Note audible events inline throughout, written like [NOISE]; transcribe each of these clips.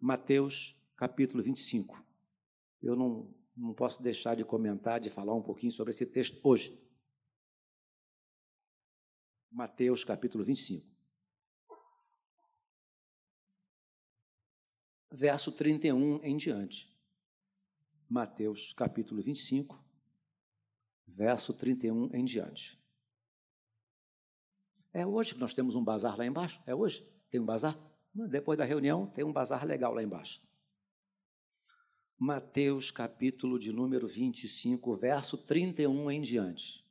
Mateus capítulo 25. Eu não, não posso deixar de comentar, de falar um pouquinho sobre esse texto hoje. Mateus capítulo 25. Verso 31 em diante. Mateus capítulo 25, verso 31 em diante. É hoje que nós temos um bazar lá embaixo? É hoje? Tem um bazar? Depois da reunião, tem um bazar legal lá embaixo. Mateus, capítulo de número 25, verso 31 em diante.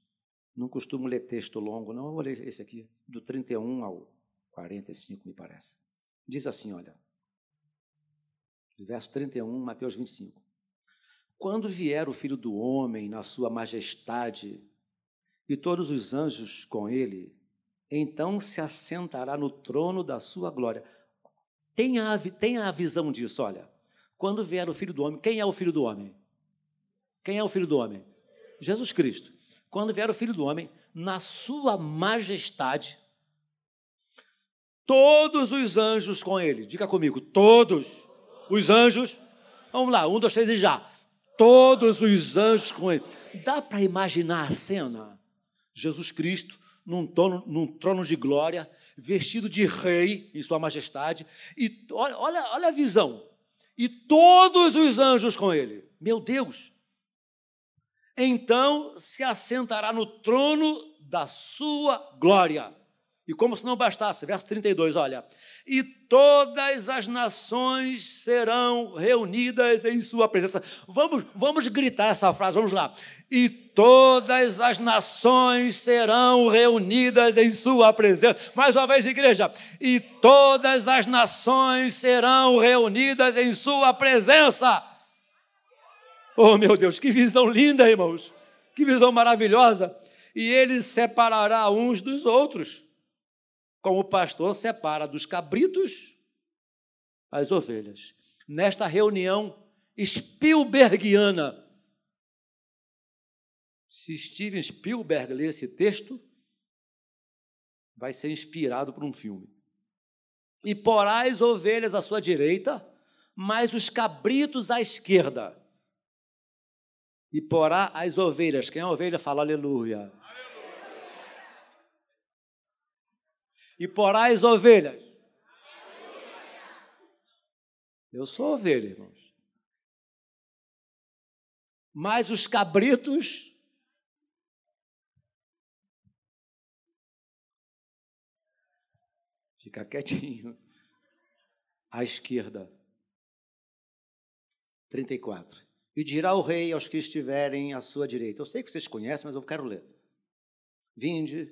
Não costumo ler texto longo, não. Eu vou ler esse aqui, do 31 ao 45, me parece. Diz assim: olha. Verso 31, Mateus 25. Quando vier o filho do homem na sua majestade e todos os anjos com ele, então se assentará no trono da sua glória. Tenha a, tenha a visão disso, olha. Quando vier o filho do homem, quem é o filho do homem? Quem é o filho do homem? Jesus Cristo. Quando vier o filho do homem, na sua majestade, todos os anjos com ele. Diga comigo, todos os anjos. Vamos lá, um, dois, três e já. Todos os anjos com ele. Dá para imaginar a cena? Jesus Cristo num trono, num trono de glória, vestido de rei em sua majestade, e olha, olha, a visão. E todos os anjos com ele. Meu Deus! Então se assentará no trono da sua glória. E como se não bastasse, verso 32, olha. E todas as nações serão reunidas em sua presença. Vamos, vamos gritar essa frase, vamos lá. E todas as nações serão reunidas em sua presença. Mais uma vez, igreja. E todas as nações serão reunidas em sua presença. Oh, meu Deus, que visão linda, irmãos. Que visão maravilhosa. E ele separará uns dos outros como o pastor separa dos cabritos as ovelhas. Nesta reunião Spielbergiana, se Steven Spielberg ler esse texto, vai ser inspirado por um filme. E porá as ovelhas à sua direita, mas os cabritos à esquerda. E porá as ovelhas. Quem é ovelha fala aleluia. E porá as ovelhas. Eu sou ovelha, irmãos. Mas os cabritos fica quietinho. À esquerda. 34. E dirá o rei aos que estiverem à sua direita. Eu sei que vocês conhecem, mas eu quero ler. Vinde,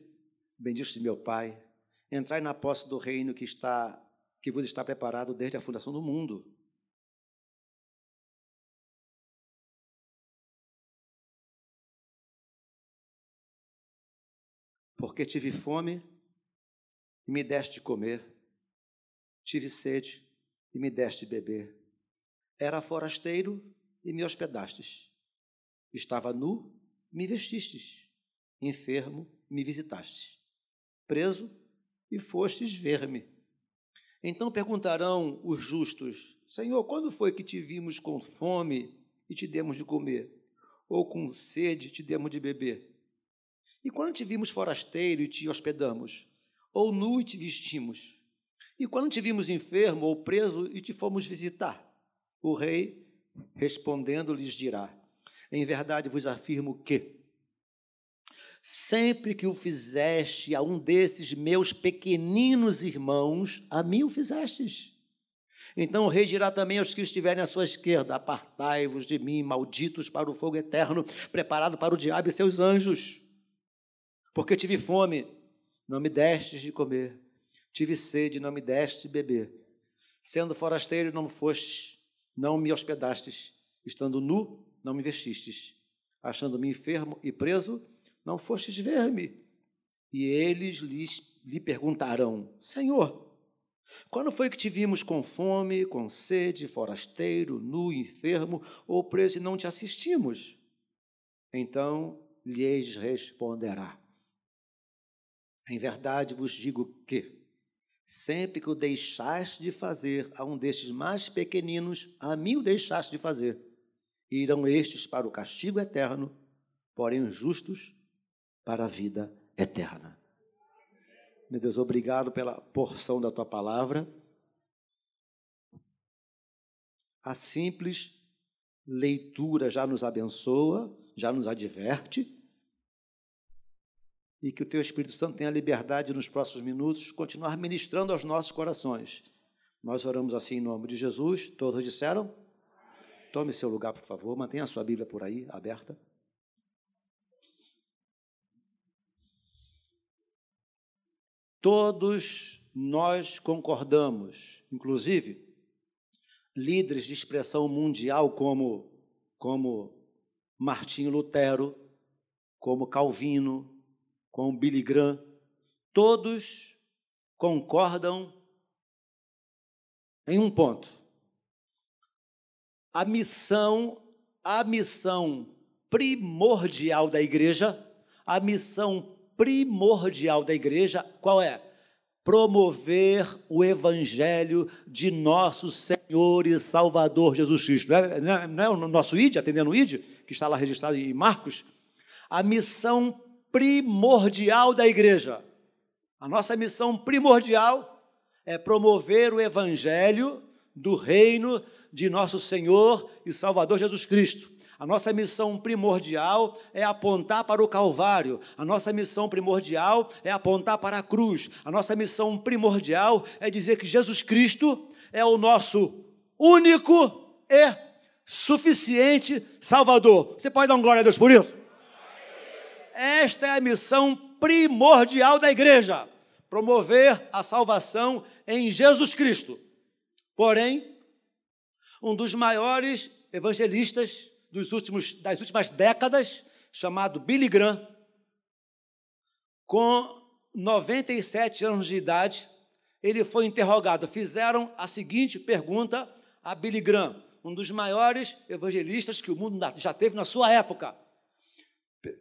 bendito meu Pai, entrai na posse do reino que está que vos está preparado desde a fundação do mundo. Porque tive fome e me deste de comer, tive sede e me deste de beber. Era forasteiro e me hospedastes. Estava nu, me vestistes. Enfermo, me visitastes. Preso, e fostes ver-me. Então perguntarão os justos: Senhor, quando foi que te vimos com fome e te demos de comer? Ou com sede te demos de beber? E quando te vimos forasteiro e te hospedamos? Ou nu e te vestimos? E quando te vimos enfermo ou preso e te fomos visitar? O rei, respondendo, lhes dirá: Em verdade vos afirmo que, Sempre que o fizeste a um desses meus pequeninos irmãos, a mim o fizestes. Então o rei dirá também aos que estiverem à sua esquerda: Apartai-vos de mim, malditos para o fogo eterno, preparado para o diabo e seus anjos. Porque tive fome, não me destes de comer, tive sede, não me deste de beber. Sendo forasteiro, não fostes, não me hospedastes, estando nu, não me vestistes, achando-me enfermo e preso, não fostes ver-me? E eles lhes, lhe perguntarão: Senhor, quando foi que te vimos com fome, com sede, forasteiro, nu, enfermo ou preso e não te assistimos? Então lhes responderá: Em verdade vos digo que, sempre que o deixaste de fazer a um destes mais pequeninos, a mim o deixaste de fazer. Irão estes para o castigo eterno, porém os justos para a vida eterna. Meu Deus, obrigado pela porção da tua palavra. A simples leitura já nos abençoa, já nos adverte. E que o teu Espírito Santo tenha liberdade nos próximos minutos continuar ministrando aos nossos corações. Nós oramos assim em nome de Jesus. Todos disseram? Tome seu lugar, por favor. Mantenha a sua Bíblia por aí, aberta. Todos nós concordamos, inclusive líderes de expressão mundial como, como Martinho Lutero, como Calvino, como Billy Graham, todos concordam em um ponto. A missão, a missão primordial da igreja, a missão primordial da igreja, qual é? Promover o evangelho de nosso Senhor e Salvador Jesus Cristo. Não é, não é, não é o nosso ID, atendendo o ID, que está lá registrado em Marcos? A missão primordial da igreja. A nossa missão primordial é promover o evangelho do reino de nosso Senhor e Salvador Jesus Cristo. A nossa missão primordial é apontar para o Calvário. A nossa missão primordial é apontar para a cruz. A nossa missão primordial é dizer que Jesus Cristo é o nosso único e suficiente Salvador. Você pode dar um glória a Deus por isso? Esta é a missão primordial da igreja: promover a salvação em Jesus Cristo. Porém, um dos maiores evangelistas dos últimos, das últimas décadas, chamado Billy Graham, com 97 anos de idade, ele foi interrogado. Fizeram a seguinte pergunta a Billy Graham, um dos maiores evangelistas que o mundo já teve na sua época.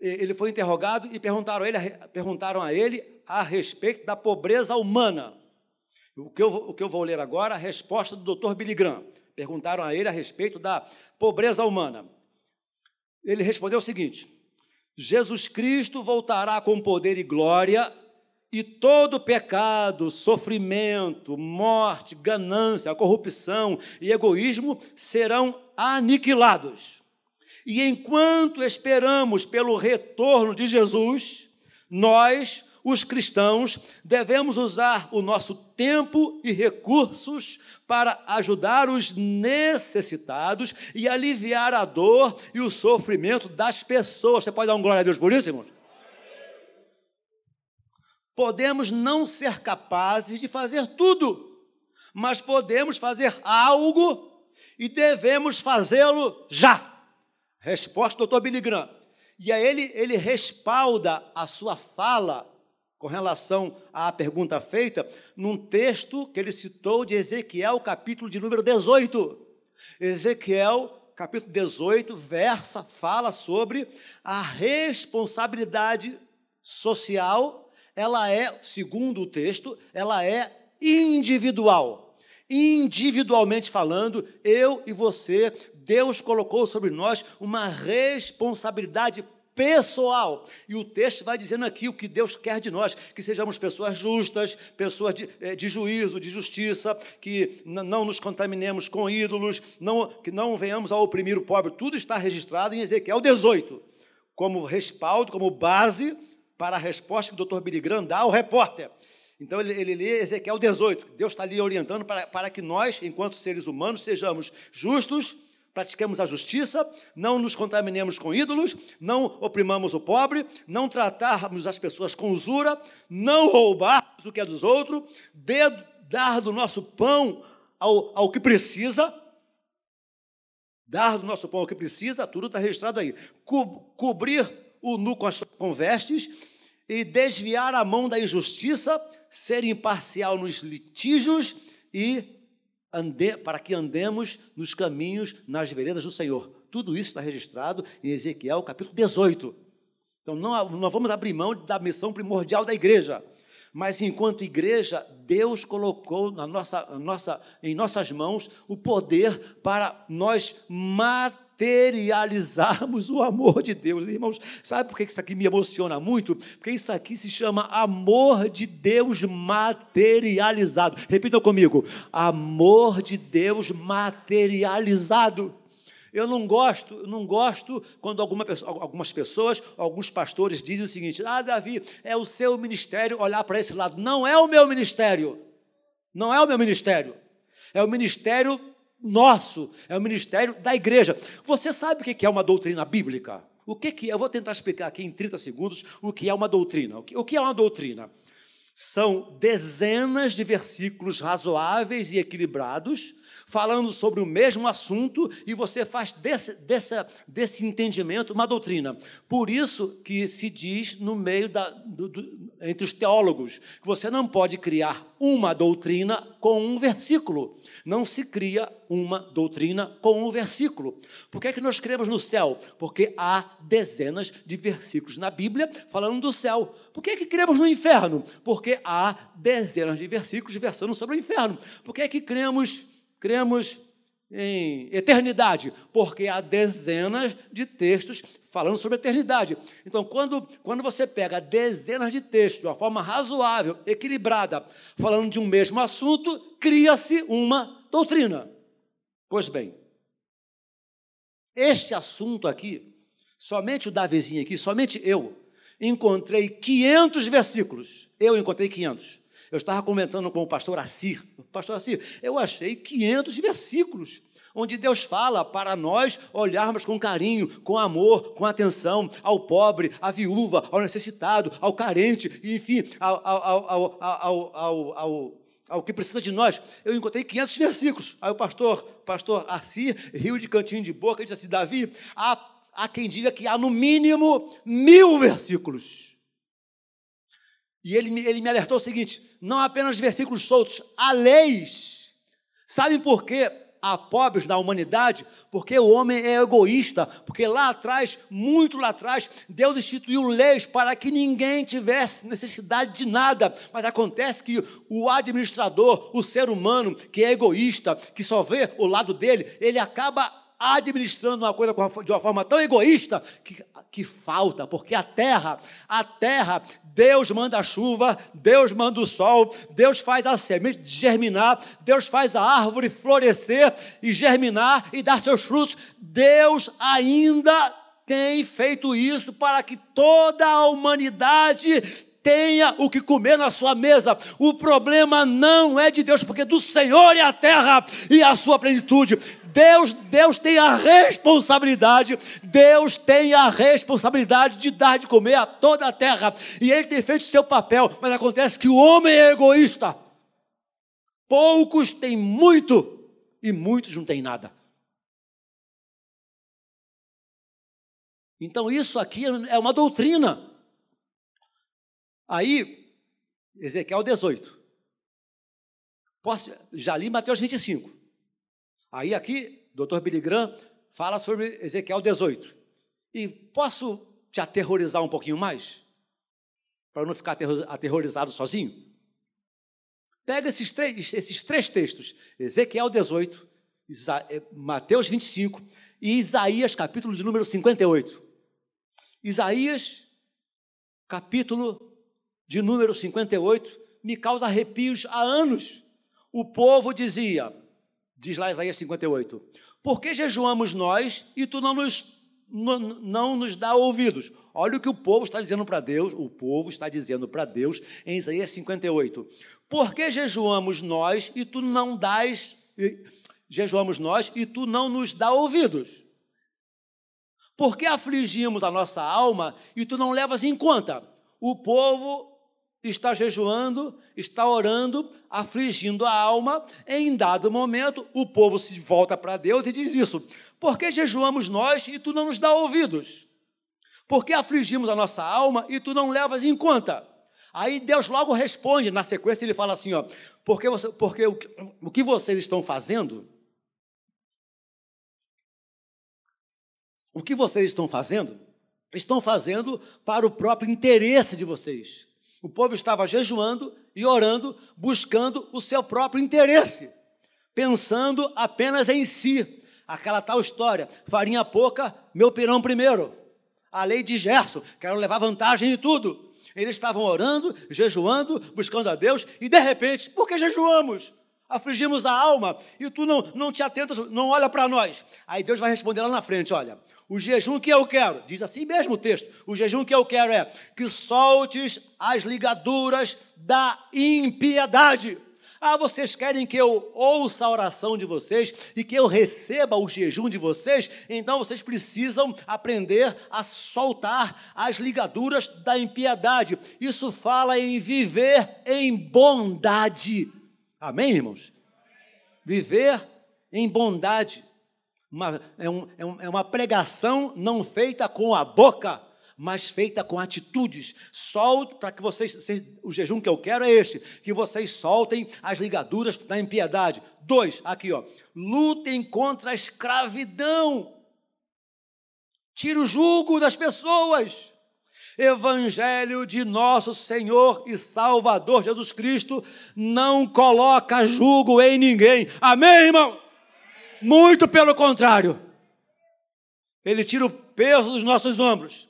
Ele foi interrogado e perguntaram a ele, perguntaram a ele a respeito da pobreza humana. O que, eu, o que eu vou ler agora, a resposta do Dr. Billy Graham. Perguntaram a ele a respeito da pobreza humana ele respondeu o seguinte: Jesus Cristo voltará com poder e glória, e todo pecado, sofrimento, morte, ganância, corrupção e egoísmo serão aniquilados. E enquanto esperamos pelo retorno de Jesus, nós, os cristãos, devemos usar o nosso tempo e recursos para ajudar os necessitados e aliviar a dor e o sofrimento das pessoas. Você pode dar um glória a Deus por isso, irmãos? Podemos não ser capazes de fazer tudo, mas podemos fazer algo e devemos fazê-lo já. Resposta do Dr. Billy Graham. E aí ele, ele respalda a sua fala com relação à pergunta feita, num texto que ele citou de Ezequiel, capítulo de número 18. Ezequiel, capítulo 18, versa, fala sobre a responsabilidade social, ela é, segundo o texto, ela é individual. Individualmente falando, eu e você, Deus colocou sobre nós uma responsabilidade pessoal. E o texto vai dizendo aqui o que Deus quer de nós: que sejamos pessoas justas, pessoas de, eh, de juízo, de justiça, que não nos contaminemos com ídolos, não, que não venhamos a oprimir o pobre. Tudo está registrado em Ezequiel 18, como respaldo, como base para a resposta que o doutor Billy Graham dá ao repórter. Então ele, ele lê Ezequiel 18, Deus está ali orientando para, para que nós, enquanto seres humanos, sejamos justos, pratiquemos a justiça, não nos contaminemos com ídolos, não oprimamos o pobre, não tratarmos as pessoas com usura, não roubarmos o que é dos outros, dar do nosso pão ao, ao que precisa, dar do nosso pão ao que precisa, tudo está registrado aí. Co cobrir o nu com, as, com vestes e desviar a mão da injustiça, ser imparcial nos litígios e ande, para que andemos nos caminhos, nas veredas do Senhor. Tudo isso está registrado em Ezequiel capítulo 18. Então, não, não vamos abrir mão da missão primordial da igreja. Mas enquanto igreja, Deus colocou na nossa, nossa, em nossas mãos o poder para nós materializarmos o amor de Deus. Irmãos, sabe por que isso aqui me emociona muito? Porque isso aqui se chama amor de Deus materializado. Repitam comigo: amor de Deus materializado. Eu não gosto, não gosto quando alguma algumas pessoas, alguns pastores dizem o seguinte: Ah, Davi, é o seu ministério olhar para esse lado. Não é o meu ministério. Não é o meu ministério. É o ministério nosso, é o ministério da igreja. Você sabe o que é uma doutrina bíblica? O que é? Eu vou tentar explicar aqui em 30 segundos o que é uma doutrina. O que é uma doutrina? São dezenas de versículos razoáveis e equilibrados falando sobre o mesmo assunto e você faz desse, desse, entendimento uma doutrina. Por isso que se diz no meio da, do, do, entre os teólogos que você não pode criar uma doutrina com um versículo. Não se cria uma doutrina com um versículo. Por que, é que nós cremos no céu? Porque há dezenas de versículos na Bíblia falando do céu. Por que, é que cremos no inferno? Porque há dezenas de versículos versando sobre o inferno. Por que, é que cremos cremos em eternidade, porque há dezenas de textos falando sobre eternidade. Então, quando, quando você pega dezenas de textos de uma forma razoável, equilibrada, falando de um mesmo assunto, cria-se uma doutrina. Pois bem, este assunto aqui, somente o Davizinho aqui, somente eu, encontrei 500 versículos. Eu encontrei 500. Eu estava comentando com o pastor Assir. Pastor Assir, eu achei 500 versículos onde Deus fala para nós olharmos com carinho, com amor, com atenção ao pobre, à viúva, ao necessitado, ao carente, enfim, ao, ao, ao, ao, que precisa de nós. Eu encontrei 500 versículos. Aí o pastor, pastor Assir, riu de cantinho de boca, e disse assim: Davi, há, há quem diga que há no mínimo mil versículos. E ele, ele me alertou o seguinte: não apenas versículos soltos, há leis. Sabem por quê? Há pobres na humanidade, porque o homem é egoísta, porque lá atrás, muito lá atrás, Deus instituiu leis para que ninguém tivesse necessidade de nada, mas acontece que o administrador, o ser humano que é egoísta, que só vê o lado dele, ele acaba administrando uma coisa de uma forma tão egoísta que, que falta, porque a terra, a terra, Deus manda a chuva, Deus manda o sol, Deus faz a semente germinar, Deus faz a árvore florescer e germinar e dar seus frutos. Deus ainda tem feito isso para que toda a humanidade tenha o que comer na sua mesa. O problema não é de Deus, porque do Senhor é a terra e a sua plenitude. Deus, Deus tem a responsabilidade, Deus tem a responsabilidade de dar de comer a toda a terra. E ele tem feito seu papel, mas acontece que o homem é egoísta. Poucos têm muito e muitos não têm nada. Então isso aqui é uma doutrina. Aí, Ezequiel 18. Posso, já li Mateus 25. Aí aqui, doutor Billy fala sobre Ezequiel 18. E posso te aterrorizar um pouquinho mais? Para não ficar aterrorizado sozinho? Pega esses três, esses três textos, Ezequiel 18, Isa, eh, Mateus 25 e Isaías, capítulo de número 58. Isaías, capítulo de número 58 me causa arrepios há anos. O povo dizia, diz lá Isaías 58, por que jejuamos nós e tu não nos, não, não nos dá ouvidos? Olha o que o povo está dizendo para Deus, o povo está dizendo para Deus em Isaías 58. Por que jejuamos nós e tu não dás, jejuamos nós e tu não nos dá ouvidos? Por que afligimos a nossa alma e tu não levas em conta? O povo está jejuando, está orando, afligindo a alma. Em dado momento, o povo se volta para Deus e diz isso: Por que jejuamos nós e tu não nos dá ouvidos? Por que afligimos a nossa alma e tu não levas em conta? Aí Deus logo responde, na sequência ele fala assim: ó, porque, você, porque o, o que vocês estão fazendo, o que vocês estão fazendo, estão fazendo para o próprio interesse de vocês O povo estava jejuando e orando, buscando o seu próprio interesse, pensando apenas em si. Aquela tal história: farinha pouca, meu pirão primeiro. A lei de Gerson, quero levar vantagem em tudo. Eles estavam orando, jejuando, buscando a Deus, e de repente, por que jejuamos? Afligimos a alma, e tu não, não te atentas, não olha para nós. Aí Deus vai responder lá na frente: olha, o jejum que eu quero, diz assim mesmo o texto: o jejum que eu quero é que soltes as ligaduras da impiedade. Ah, vocês querem que eu ouça a oração de vocês e que eu receba o jejum de vocês? Então vocês precisam aprender a soltar as ligaduras da impiedade. Isso fala em viver em bondade. Amém, irmãos? Viver em bondade. Uma, é, um, é, um, é uma pregação não feita com a boca, mas feita com atitudes. Solte para que vocês, vocês, o jejum que eu quero é este, que vocês soltem as ligaduras da impiedade. Dois, aqui ó, lutem contra a escravidão. Tire o jugo das pessoas. Evangelho de nosso Senhor e Salvador Jesus Cristo não coloca jugo em ninguém. Amém, irmão? Muito pelo contrário. Ele tira o peso dos nossos ombros.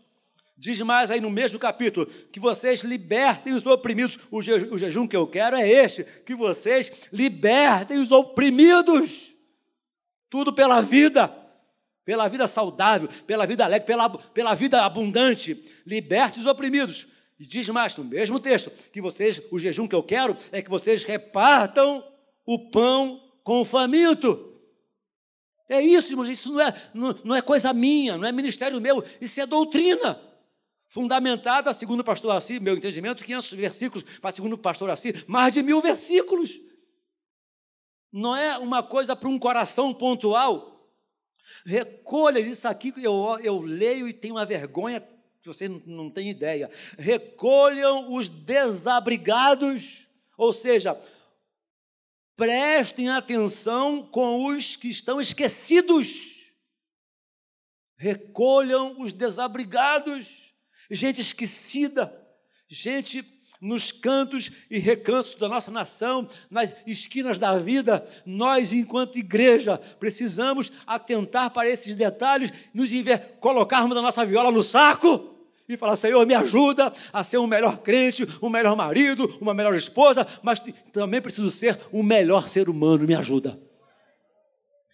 Diz mais aí no mesmo capítulo: que vocês libertem os oprimidos. O, je, o jejum que eu quero é este: que vocês libertem os oprimidos. Tudo pela vida, pela vida saudável, pela vida alegre, pela, pela vida abundante. Liberte os oprimidos. E diz mais no mesmo texto: que vocês, o jejum que eu quero é que vocês repartam o pão com o faminto. É isso, irmãos, isso não é, não, não é coisa minha, não é ministério meu, isso é doutrina. Fundamentada, segundo o pastor Assi, meu entendimento, 500 versículos, para segundo o pastor Assi, mais de mil versículos. Não é uma coisa para um coração pontual. Recolha isso aqui, eu, eu leio e tenho uma vergonha que você não, não tem ideia. Recolham os desabrigados, ou seja, prestem atenção com os que estão esquecidos. Recolham os desabrigados, gente esquecida, gente nos cantos e recantos da nossa nação, nas esquinas da vida, nós, enquanto igreja, precisamos atentar para esses detalhes, nos colocarmos a nossa viola no saco e falar: Senhor, me ajuda a ser um melhor crente, um melhor marido, uma melhor esposa, mas também preciso ser um melhor ser humano, me ajuda.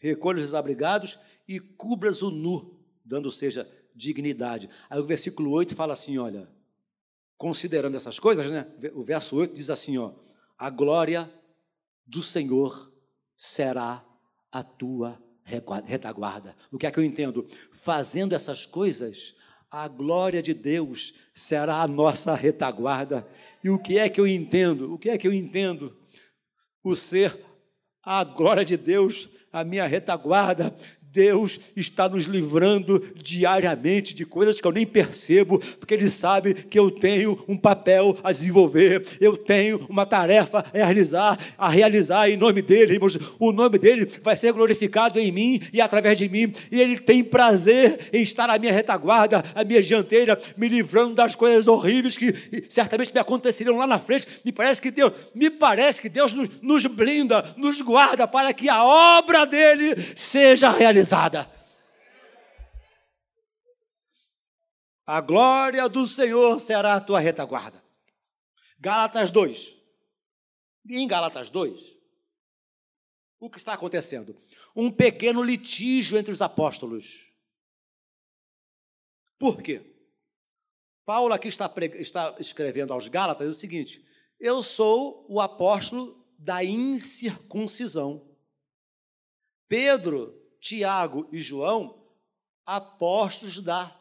Recolha os desabrigados e cubras o nu, dando seja dignidade. Aí o versículo 8 fala assim: olha, considerando essas coisas, né? O verso 8 diz assim: ó, a glória do Senhor será a tua retaguarda. O que é que eu entendo? Fazendo essas coisas, a glória de Deus será a nossa retaguarda. E o que é que eu entendo? O que é que eu entendo? O ser a glória de Deus, a minha retaguarda, Deus está nos livrando diariamente de coisas que eu nem percebo, porque Ele sabe que eu tenho um papel a desenvolver, eu tenho uma tarefa a realizar, a realizar em nome dEle, irmãos. O nome dEle vai ser glorificado em mim e através de mim, e Ele tem prazer em estar à minha retaguarda, à minha dianteira, me livrando das coisas horríveis que certamente me aconteceriam lá na frente. Me parece que Deus, me parece que Deus nos, nos blinda, nos guarda para que a obra dEle seja realizada realizada. A glória do Senhor será a tua retaguarda. Gálatas 2. E em Gálatas 2, o que está acontecendo? Um pequeno litígio entre os apóstolos. Por quê? Paulo aqui está, está escrevendo aos Gálatas o seguinte: Eu sou o apóstolo da incircuncisão. Pedro Tiago e João, apóstolos da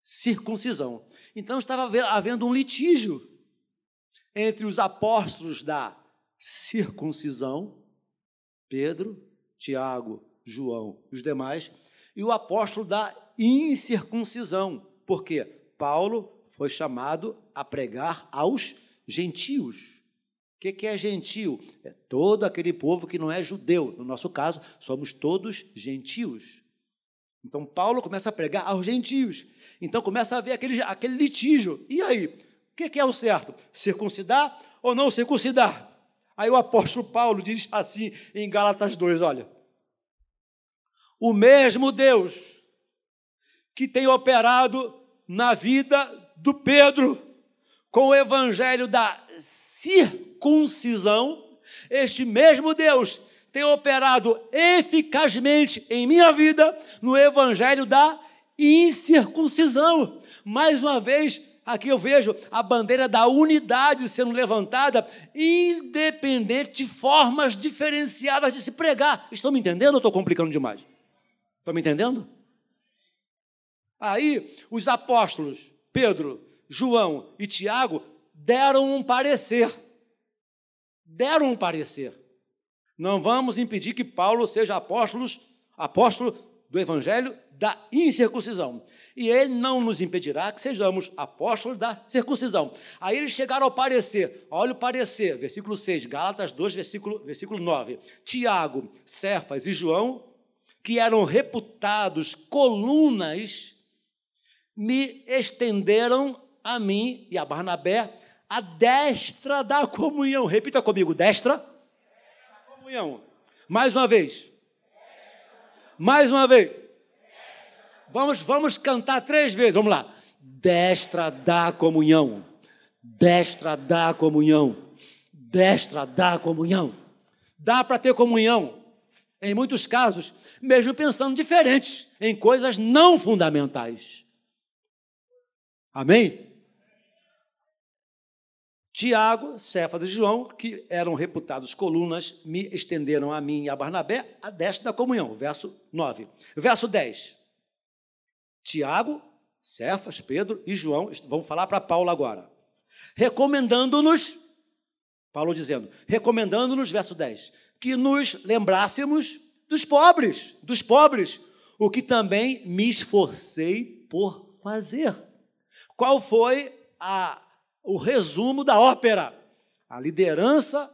circuncisão. Então estava havendo um litígio entre os apóstolos da circuncisão, Pedro, Tiago, João e os demais, e o apóstolo da incircuncisão, porque Paulo foi chamado a pregar aos gentios. O que, que é gentil? É todo aquele povo que não é judeu. No nosso caso, somos todos gentios. Então, Paulo começa a pregar aos gentios. Então, começa a haver aquele, aquele litígio. E aí? O que é o certo? Circuncidar ou não circuncidar? Aí o apóstolo Paulo diz assim em Gálatas 2, olha. O mesmo Deus que tem operado na vida do Pedro com o evangelho da circuncisão, este mesmo Deus tem operado eficazmente em minha vida no evangelho da incircuncisão. Mais uma vez, aqui eu vejo a bandeira da unidade sendo levantada, independente de formas diferenciadas de se pregar. Estão me entendendo ou estou complicando demais? Estão me entendendo? Aí, os apóstolos, Pedro, João e Tiago, deram um parecer. Deram um parecer. Não vamos impedir que Paulo seja apóstolos, apóstolo do evangelho da incircuncisão. E ele não nos impedirá que sejamos apóstolos da circuncisão. Aí eles chegaram ao parecer. Olha o parecer, versículo 6, Gálatas 2, versículo, versículo 9. Tiago, Cefas e João, que eram reputados colunas, me estenderam a mim e a Barnabé a destra da comunhão. Repita comigo, destra da comunhão. Mais uma vez. Mais uma vez. Vamos, vamos cantar três vezes. Vamos lá. Destra da comunhão. Destra da comunhão. Destra da comunhão. Dá para ter comunhão, em muitos casos, mesmo pensando diferentes, em coisas não fundamentais. Amém? Tiago, Cefas e João, que eram reputados colunas, me estenderam a mim e a Barnabé a destra da comunhão. Verso 9. Verso 10. Tiago, Cefas, Pedro e João vão falar para Paulo agora. Recomendando-nos, Paulo dizendo, recomendando-nos, verso 10, que nos lembrássemos dos pobres, dos pobres, o que também me esforcei por fazer. Qual foi a o resumo da ópera. A liderança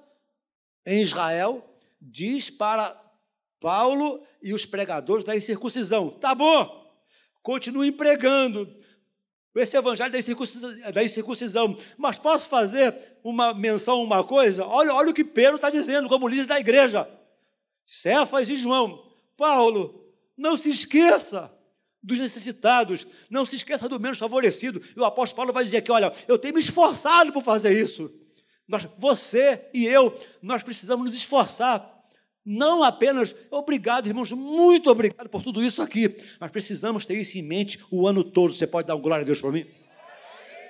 em Israel diz para Paulo e os pregadores da incircuncisão: tá bom, continue pregando esse evangelho da incircuncisão, da incircuncisão, mas posso fazer uma menção, uma coisa? Olha, olha o que Pedro está dizendo como líder da igreja. Cefas e João. Paulo, não se esqueça dos necessitados, não se esqueça do menos favorecido. E o apóstolo Paulo vai dizer aqui: olha, eu tenho me esforçado por fazer isso. Nós, você e eu, nós precisamos nos esforçar. Não apenas, obrigado, irmãos, muito obrigado por tudo isso aqui, mas precisamos ter isso em mente o ano todo. Você pode dar um glória a Deus para mim?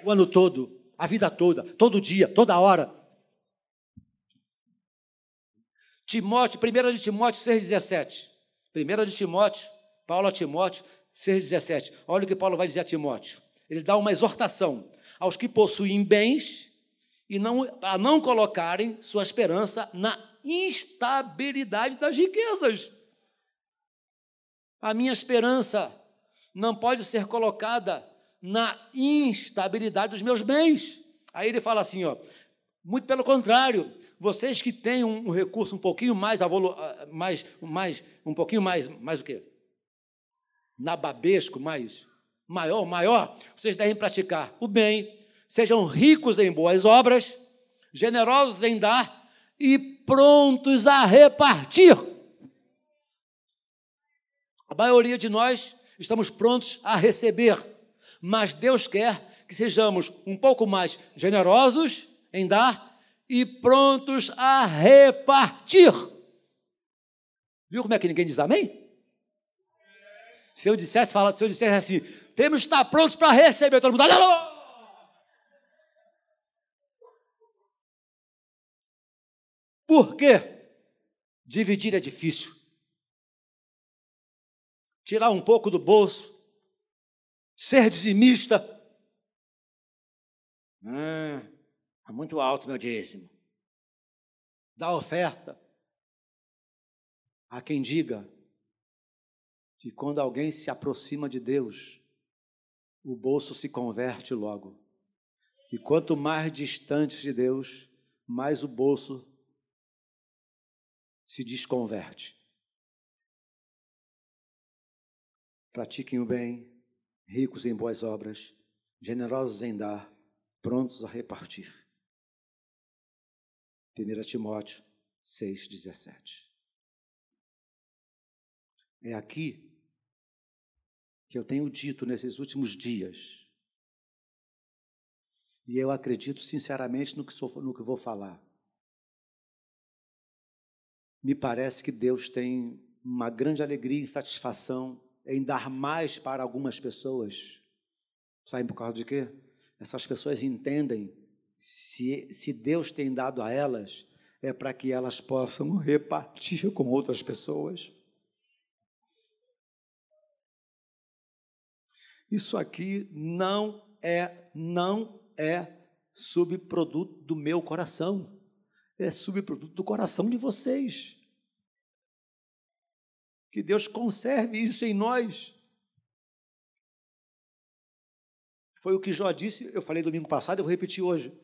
O ano todo, a vida toda, todo dia, toda hora. Timóteo, 1 de Timóteo 6,17. 1 de Timóteo, Paulo a Timóteo, 6,17. Olha o que Paulo vai dizer a Timóteo. Ele dá uma exortação aos que possuem bens e não, a não colocarem sua esperança na instabilidade das riquezas. A minha esperança não pode ser colocada na instabilidade dos meus bens. Aí ele fala assim, ó, muito pelo contrário, vocês que têm um, recurso um pouquinho mais, mais, mais um pouquinho mais, mais o quê? Nababesco, mais maior, maior, vocês devem praticar o bem, sejam ricos em boas obras, generosos em dar e prontos a repartir. A maioria de nós estamos prontos a receber, mas Deus quer que sejamos um pouco mais generosos em dar e prontos a repartir. Viu como é que ninguém diz amém? Se eu dissesse, fala, se eu dissesse assim, temos que estar prontos para receber todo mundo. Aleluia! Por quê? Dividir é difícil. Tirar um pouco do bolso, ser dizimista. Ah, é muito alto meu dízimo. Dar oferta. Há quem diga, que quando alguém se aproxima de Deus, o bolso se converte logo. E quanto mais distante de Deus, mais o bolso se desconverte. Pratiquem o bem, ricos em boas obras, generosos em dar, prontos a repartir. 1 Timóteo 6,17. É aqui que eu tenho dito nesses últimos dias, e eu acredito sinceramente no que, sou, no que vou falar. Me parece que Deus tem uma grande alegria e satisfação em dar mais para algumas pessoas. Sabem por causa de quê? Essas pessoas entendem se, se Deus tem dado a elas, é para que elas possam [LAUGHS] repartir com outras pessoas. Isso aqui não é, não é subproduto do meu coração, é subproduto do coração de vocês. Que Deus conserve isso em nós. Foi o que Jó disse, eu falei domingo passado, eu vou repetir hoje.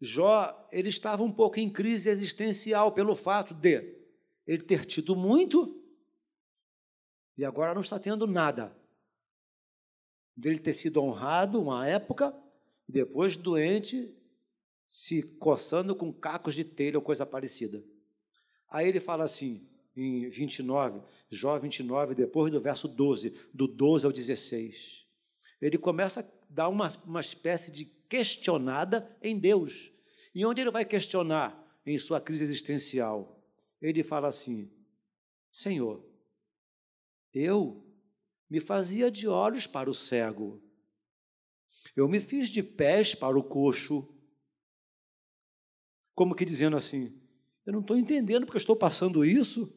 Jó, ele estava um pouco em crise existencial pelo fato de ele ter tido muito e agora não está tendo nada. Dele ter sido honrado uma época e depois doente, se coçando com cacos de telha ou coisa parecida. Aí ele fala assim, em 29, Jó 29, depois do verso 12, do 12 ao 16. Ele começa a dar uma, uma espécie de questionada em Deus. E onde ele vai questionar em sua crise existencial? Ele fala assim: Senhor, eu me fazia de olhos para o cego, eu me fiz de pés para o coxo. Como que dizendo assim: Eu não estou entendendo porque eu estou passando isso.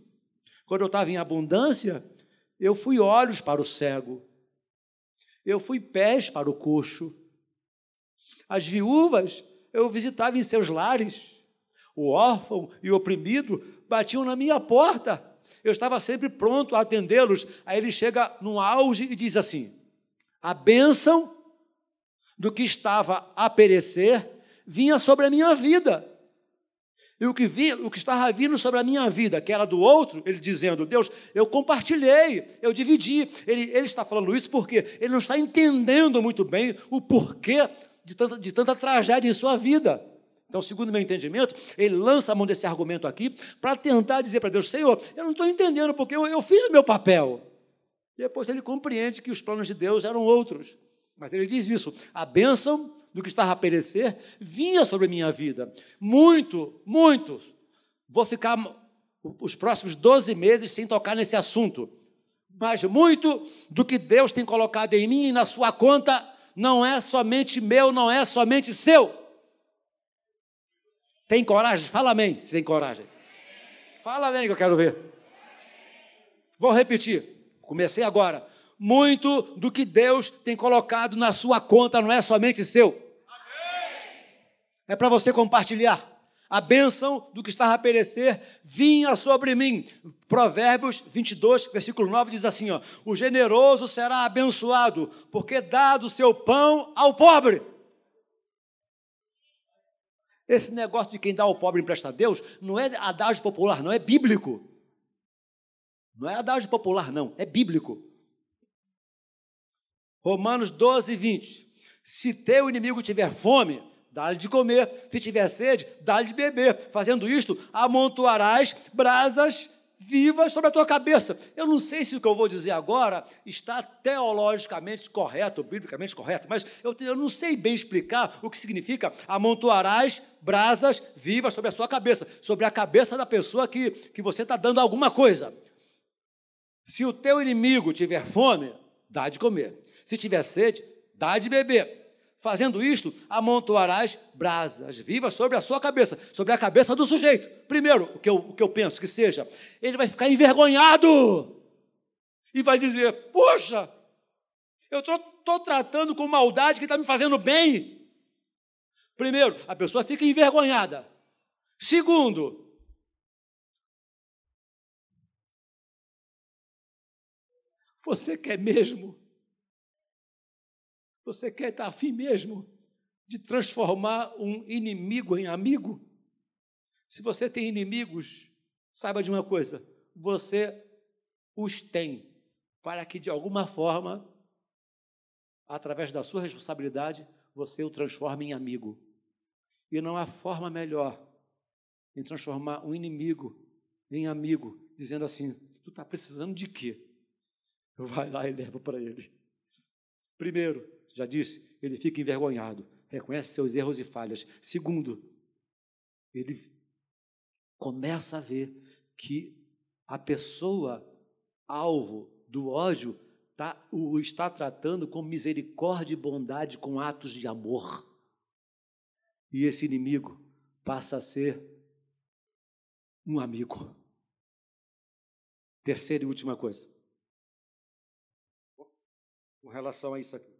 Quando eu estava em abundância, eu fui olhos para o cego, eu fui pés para o coxo. As viúvas eu visitava em seus lares. O órfão e o oprimido batiam na minha porta. Eu estava sempre pronto a atendê-los. Aí ele chega no auge e diz assim: A bênção do que estava a perecer vinha sobre a minha vida. E o que, vinha, o que estava vindo sobre a minha vida, que era do outro, ele dizendo, Deus, eu compartilhei, eu dividi. Ele, ele está falando isso porque ele não está entendendo muito bem o porquê de tanta, de tanta tragédia em sua vida. Então, segundo o meu entendimento, ele lança a mão desse argumento aqui para tentar dizer para Deus: Senhor, eu não estou entendendo porque eu, eu fiz o meu papel. Depois ele compreende que os planos de Deus eram outros. Mas ele diz isso: a bênção do que estava a perecer vinha sobre minha vida. Muito, muito. Vou ficar os próximos 12 meses sem tocar nesse assunto. Mas muito do que Deus tem colocado em mim e na sua conta não é somente meu, não é somente seu. Tem coragem? Fala amém, se tem coragem. Fala amém que eu quero ver. Vou repetir. Comecei agora. Muito do que Deus tem colocado na sua conta não é somente seu. É para você compartilhar a bênção do que estava a perecer vinha sobre mim. Provérbios 22, versículo 9 diz assim: ó, O generoso será abençoado, porque dá do seu pão ao pobre. Esse negócio de quem dá ao pobre empresta a Deus não é adágio popular, não é bíblico. Não é adágio popular, não, é bíblico. Romanos 12, 20. Se teu inimigo tiver fome, dá-lhe de comer, se tiver sede, dá-lhe de beber. Fazendo isto, amontoarás brasas vivas sobre a tua cabeça. Eu não sei se o que eu vou dizer agora está teologicamente correto, biblicamente correto, mas eu, eu não sei bem explicar o que significa amontoarás brasas vivas sobre a sua cabeça, sobre a cabeça da pessoa que, que você está dando alguma coisa. Se o teu inimigo tiver fome, dá de comer. Se tiver sede, dá de beber. Fazendo isto, amontoarás brasas vivas sobre a sua cabeça, sobre a cabeça do sujeito. Primeiro, o que eu, o que eu penso que seja, ele vai ficar envergonhado e vai dizer: Poxa, eu estou tratando com maldade que está me fazendo bem. Primeiro, a pessoa fica envergonhada. Segundo, você quer mesmo você quer estar afim mesmo de transformar um inimigo em amigo? Se você tem inimigos, saiba de uma coisa: você os tem para que de alguma forma, através da sua responsabilidade, você o transforma em amigo. E não há forma melhor em transformar um inimigo em amigo, dizendo assim: Tu está precisando de quê? Vai lá e leva para ele. Primeiro, já disse, ele fica envergonhado, reconhece seus erros e falhas. Segundo, ele começa a ver que a pessoa alvo do ódio tá, o está tratando com misericórdia e bondade, com atos de amor. E esse inimigo passa a ser um amigo. Terceira e última coisa. Com relação a isso aqui.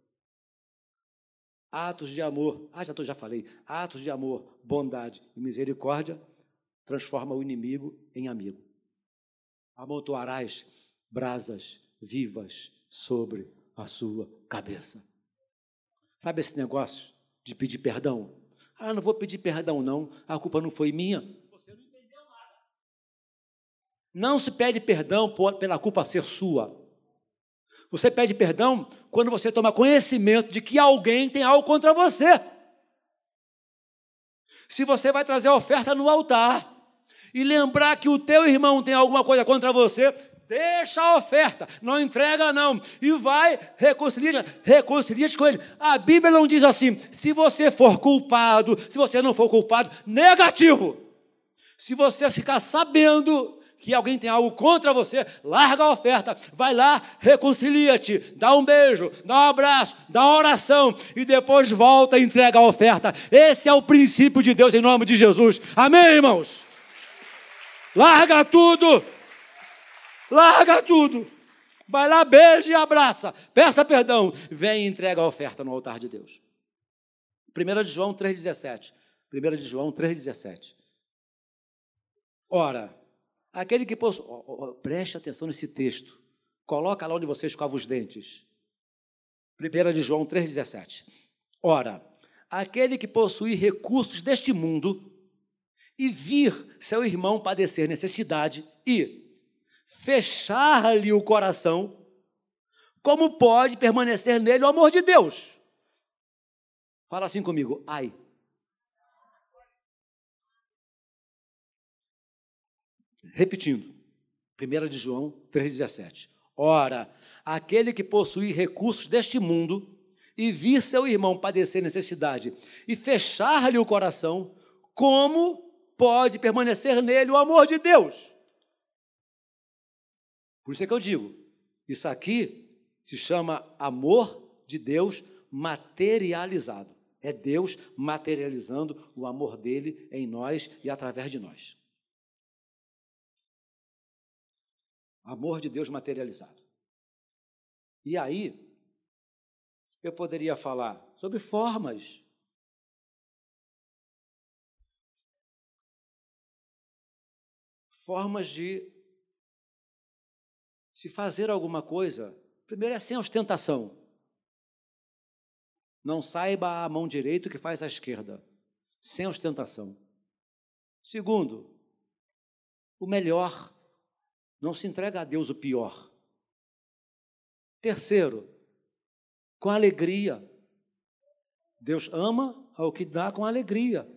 Atos de amor. Ah, já, tô, já falei. Atos de amor, bondade e misericórdia transforma o inimigo em amigo. Amontoarás brasas vivas sobre a sua cabeça. Sabe esse negócio de pedir perdão? Ah, não vou pedir perdão, não. A culpa não foi minha. Você não entendeu nada. Não se pede perdão por, pela culpa ser sua. Você pede perdão quando você toma conhecimento de que alguém tem algo contra você. Se você vai trazer a oferta no altar e lembrar que o teu irmão tem alguma coisa contra você, deixa a oferta, não entrega não, e vai, reconcilia, reconcilia com ele. A Bíblia não diz assim, se você for culpado, se você não for culpado, negativo. Se você ficar sabendo que alguém tem algo contra você, larga a oferta, vai lá, reconcilia-te, dá um beijo, dá um abraço, dá uma oração e depois volta e entrega a oferta. Esse é o princípio de Deus em nome de Jesus. Amém, irmãos? Larga tudo Larga tudo. Vai lá, beija e abraça. Peça perdão. Vem e entrega a oferta no altar de Deus. 1 de João 3,17. 1 de João 3,17. Ora, aquele que possui. Oh, oh, preste atenção nesse texto. Coloca lá onde você escova os dentes. 1 de João 3,17. Ora, aquele que possui recursos deste mundo e vir seu irmão padecer necessidade e fechar-lhe o coração, como pode permanecer nele o amor de Deus? Fala assim comigo, ai. Repetindo, 1 de João 3,17. Ora, aquele que possui recursos deste mundo e vir seu irmão padecer necessidade e fechar-lhe o coração, como pode permanecer nele o amor de Deus? Por isso é que eu digo, isso aqui se chama amor de Deus materializado. É Deus materializando o amor dele em nós e através de nós. Amor de Deus materializado. E aí, eu poderia falar sobre formas. Formas de se fazer alguma coisa, primeiro é sem ostentação. Não saiba a mão direita o que faz a esquerda, sem ostentação. Segundo, o melhor, não se entrega a Deus o pior. Terceiro, com alegria. Deus ama ao que dá com alegria.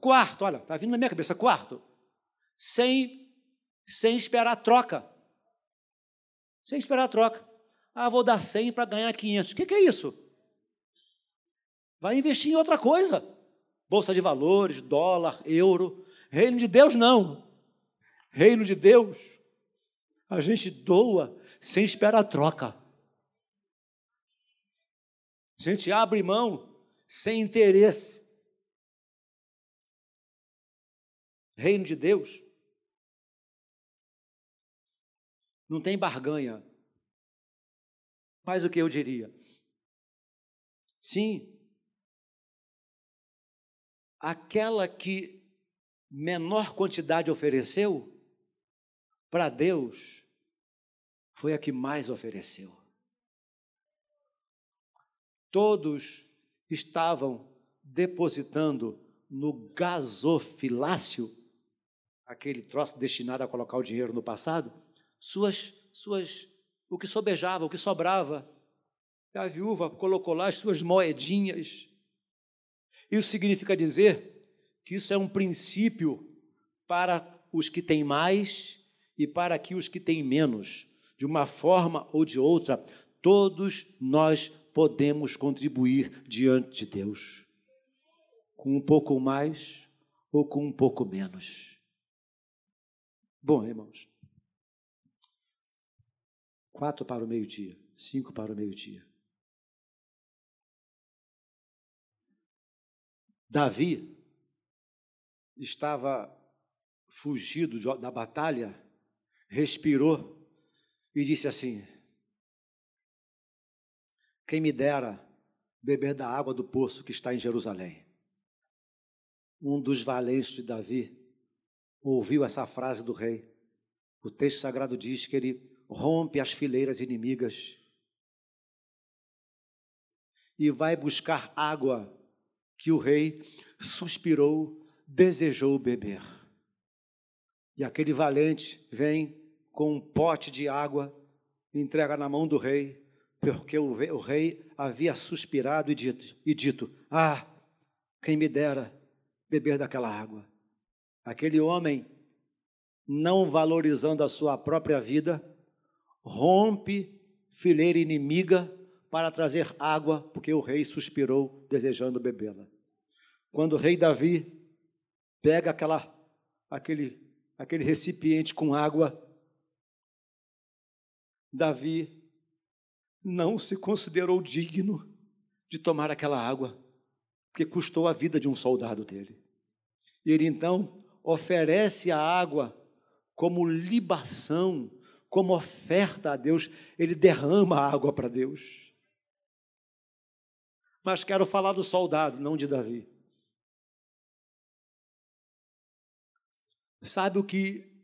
Quarto, olha, está vindo na minha cabeça, quarto, sem, sem esperar troca sem esperar a troca. Ah, vou dar 100 para ganhar 500. O que, que é isso? Vai investir em outra coisa. Bolsa de valores, dólar, euro. Reino de Deus, não. Reino de Deus, a gente doa sem esperar a troca. A gente abre mão sem interesse. Reino de Deus Não tem barganha. Mas o que eu diria? Sim, aquela que menor quantidade ofereceu, para Deus, foi a que mais ofereceu. Todos estavam depositando no gasofilácio, aquele troço destinado a colocar o dinheiro no passado, suas, suas, o que sobejava, o que sobrava. A viúva colocou lá as suas moedinhas. Isso significa dizer que isso é um princípio para os que têm mais e para que os que têm menos. De uma forma ou de outra, todos nós podemos contribuir diante de Deus, com um pouco mais ou com um pouco menos. Bom, irmãos, quatro para o meio-dia, cinco para o meio-dia. Davi estava fugido da batalha, respirou e disse assim: Quem me dera beber da água do poço que está em Jerusalém. Um dos valentes de Davi ouviu essa frase do rei. O texto sagrado diz que ele rompe as fileiras inimigas e vai buscar água que o rei suspirou, desejou beber. E aquele valente vem com um pote de água, entrega na mão do rei, porque o, o rei havia suspirado e dito, e dito: Ah, quem me dera beber daquela água. Aquele homem, não valorizando a sua própria vida, rompe fileira inimiga para trazer água, porque o rei suspirou desejando bebê-la. Quando o rei Davi pega aquela, aquele, aquele recipiente com água, Davi não se considerou digno de tomar aquela água, porque custou a vida de um soldado dele. E ele então oferece a água como libação, como oferta a Deus, ele derrama a água para Deus. Mas quero falar do soldado, não de Davi. Sabe o que.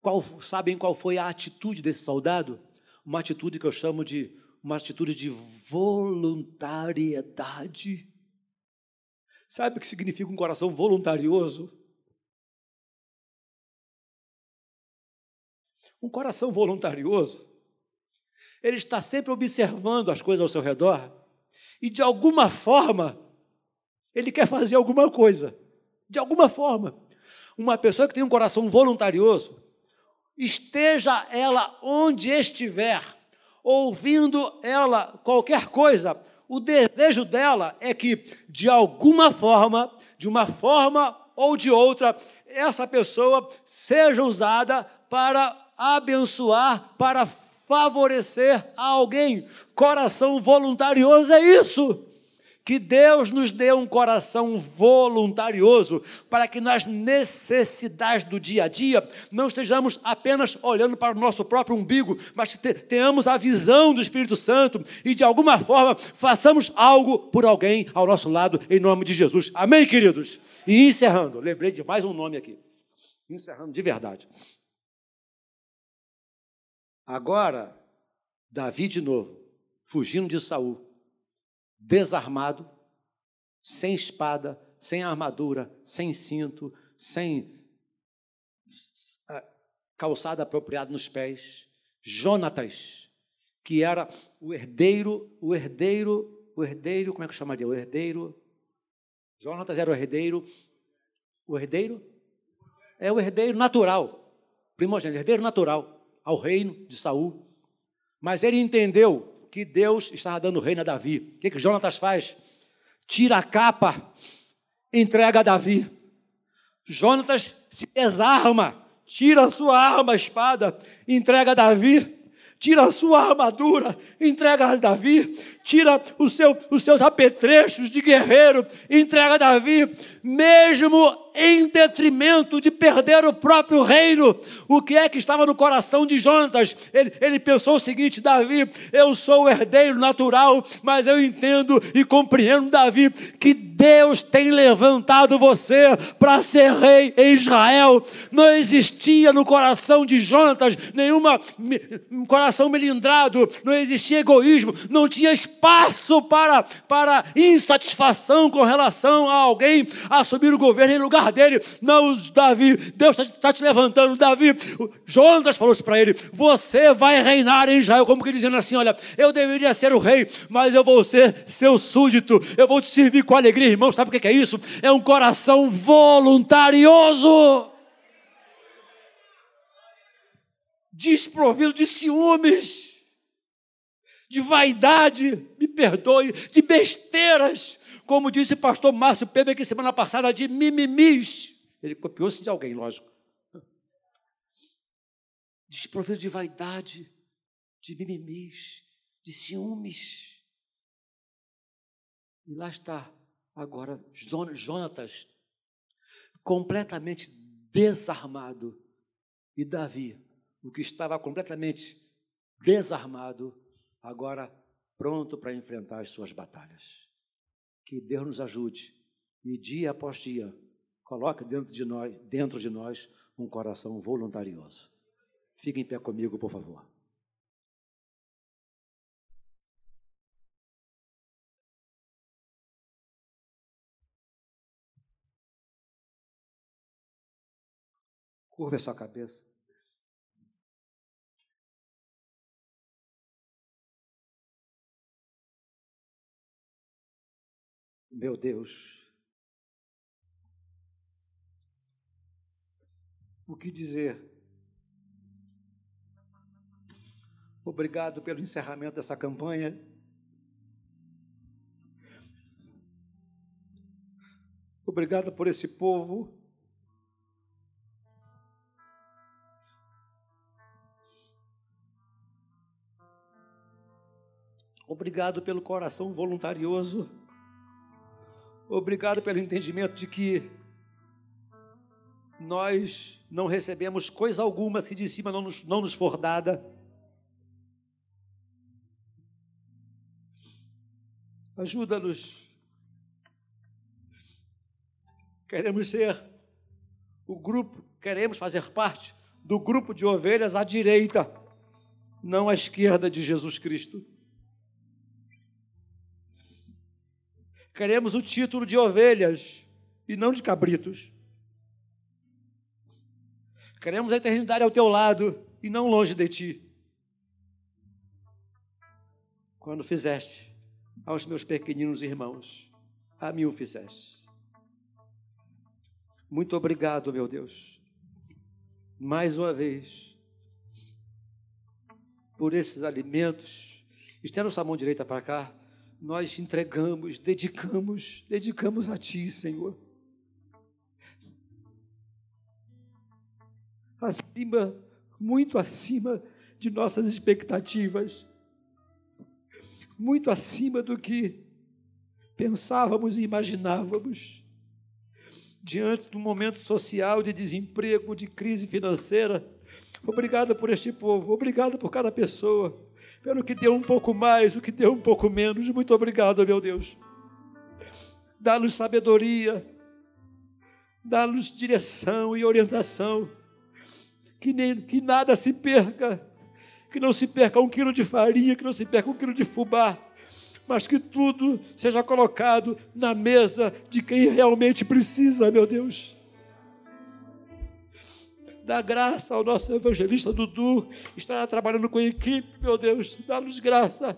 Qual, sabem qual foi a atitude desse soldado? Uma atitude que eu chamo de uma atitude de voluntariedade. Sabe o que significa um coração voluntarioso? Um coração voluntarioso ele está sempre observando as coisas ao seu redor e, de alguma forma, ele quer fazer alguma coisa. De alguma forma. Uma pessoa que tem um coração voluntarioso, esteja ela onde estiver, ouvindo ela qualquer coisa, o desejo dela é que, de alguma forma, de uma forma ou de outra, essa pessoa seja usada para abençoar, para favorecer a alguém. Coração voluntarioso é isso. Que Deus nos dê um coração voluntarioso para que nas necessidades do dia a dia não estejamos apenas olhando para o nosso próprio umbigo, mas tenhamos a visão do Espírito Santo e de alguma forma façamos algo por alguém ao nosso lado, em nome de Jesus. Amém, queridos? E encerrando, lembrei de mais um nome aqui. Encerrando de verdade. Agora, Davi de novo, fugindo de Saul, desarmado, sem espada, sem armadura, sem cinto, sem ah, calçada apropriada nos pés. Jonatas, que era o herdeiro, o herdeiro, o herdeiro, como é que chamaria? O herdeiro. Jonatas era o herdeiro. O herdeiro? É o herdeiro natural. Primogênito, herdeiro natural ao reino de Saul. Mas ele entendeu que Deus estava dando reino a Davi. O que, que Jonatas faz? Tira a capa, entrega a Davi. Jonatas se desarma, tira a sua arma, a espada, entrega a Davi. Tira a sua armadura, entrega a Davi. Tira o seu, os seus apetrechos de guerreiro, entrega a Davi. Mesmo em detrimento de perder o próprio reino. O que é que estava no coração de Jonatas? Ele, ele pensou o seguinte: Davi, eu sou o herdeiro natural, mas eu entendo e compreendo, Davi, que Deus tem levantado você para ser rei em Israel. Não existia no coração de Jonatas nenhuma um coração melindrado, não existia egoísmo, não tinha espaço para, para insatisfação com relação a alguém assumir o governo em lugar lugar dele. Não, Davi, Deus está tá te levantando, Davi. Jonas falou isso para ele: Você vai reinar em Israel, como que dizendo assim: Olha, eu deveria ser o rei, mas eu vou ser seu súdito, eu vou te servir com alegria, irmão. Sabe o que é isso? É um coração voluntarioso. Desprovido de ciúmes de vaidade, me perdoe, de besteiras, como disse o pastor Márcio Pepe aqui semana passada, de mimimis. Ele copiou-se de alguém, lógico. Desprovido de vaidade, de mimimis, de ciúmes. E lá está agora Jonatas, completamente desarmado, e Davi, o que estava completamente desarmado, agora pronto para enfrentar as suas batalhas. Que Deus nos ajude e dia após dia coloque dentro de nós, dentro de nós um coração voluntarioso. Fique em pé comigo, por favor. Curva a sua cabeça. Meu Deus, o que dizer? Obrigado pelo encerramento dessa campanha. Obrigado por esse povo. Obrigado pelo coração voluntarioso. Obrigado pelo entendimento de que nós não recebemos coisa alguma se de cima não nos, não nos for dada. Ajuda-nos. Queremos ser o grupo, queremos fazer parte do grupo de ovelhas à direita, não à esquerda de Jesus Cristo. Queremos o título de ovelhas e não de cabritos. Queremos a eternidade ao teu lado e não longe de ti. Quando fizeste aos meus pequeninos irmãos, a mim o fizeste. Muito obrigado, meu Deus, mais uma vez, por esses alimentos. Estenda sua mão direita para cá nós entregamos, dedicamos, dedicamos a Ti, Senhor. Acima, muito acima de nossas expectativas, muito acima do que pensávamos e imaginávamos. Diante do momento social de desemprego, de crise financeira, obrigado por este povo, obrigado por cada pessoa pelo que deu um pouco mais, o que deu um pouco menos. Muito obrigado, meu Deus. Dá-nos sabedoria, dá-nos direção e orientação, que, nem, que nada se perca, que não se perca um quilo de farinha, que não se perca um quilo de fubá, mas que tudo seja colocado na mesa de quem realmente precisa, meu Deus. Dá graça ao nosso evangelista Dudu, estará trabalhando com a equipe, meu Deus, dá-nos graça,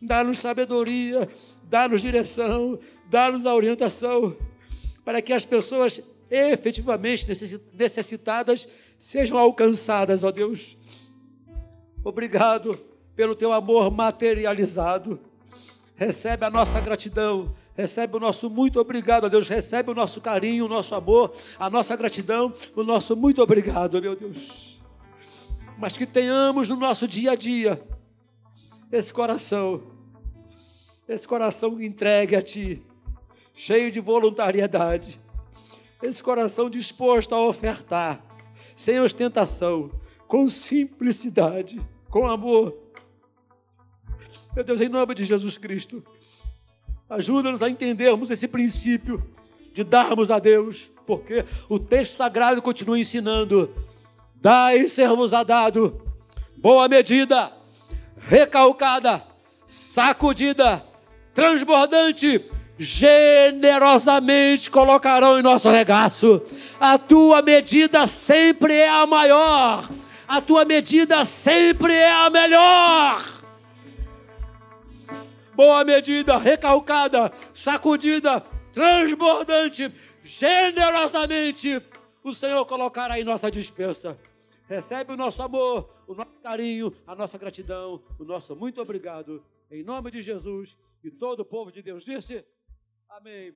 dá-nos sabedoria, dá-nos direção, dá-nos a orientação, para que as pessoas efetivamente necessitadas sejam alcançadas, ó Deus. Obrigado pelo teu amor materializado. Recebe a nossa gratidão Recebe o nosso muito obrigado, Deus. Recebe o nosso carinho, o nosso amor, a nossa gratidão, o nosso muito obrigado, meu Deus. Mas que tenhamos no nosso dia a dia esse coração, esse coração entregue a Ti, cheio de voluntariedade, esse coração disposto a ofertar, sem ostentação, com simplicidade, com amor. Meu Deus, em nome de Jesus Cristo. Ajuda-nos a entendermos esse princípio de darmos a Deus, porque o texto sagrado continua ensinando: dai ser-vos a dado, boa medida, recalcada, sacudida, transbordante, generosamente colocarão em nosso regaço. A tua medida sempre é a maior, a tua medida sempre é a melhor. Boa medida, recalcada, sacudida, transbordante, generosamente, o Senhor colocará em nossa dispensa. Recebe o nosso amor, o nosso carinho, a nossa gratidão, o nosso muito obrigado. Em nome de Jesus e todo o povo de Deus disse. Amém.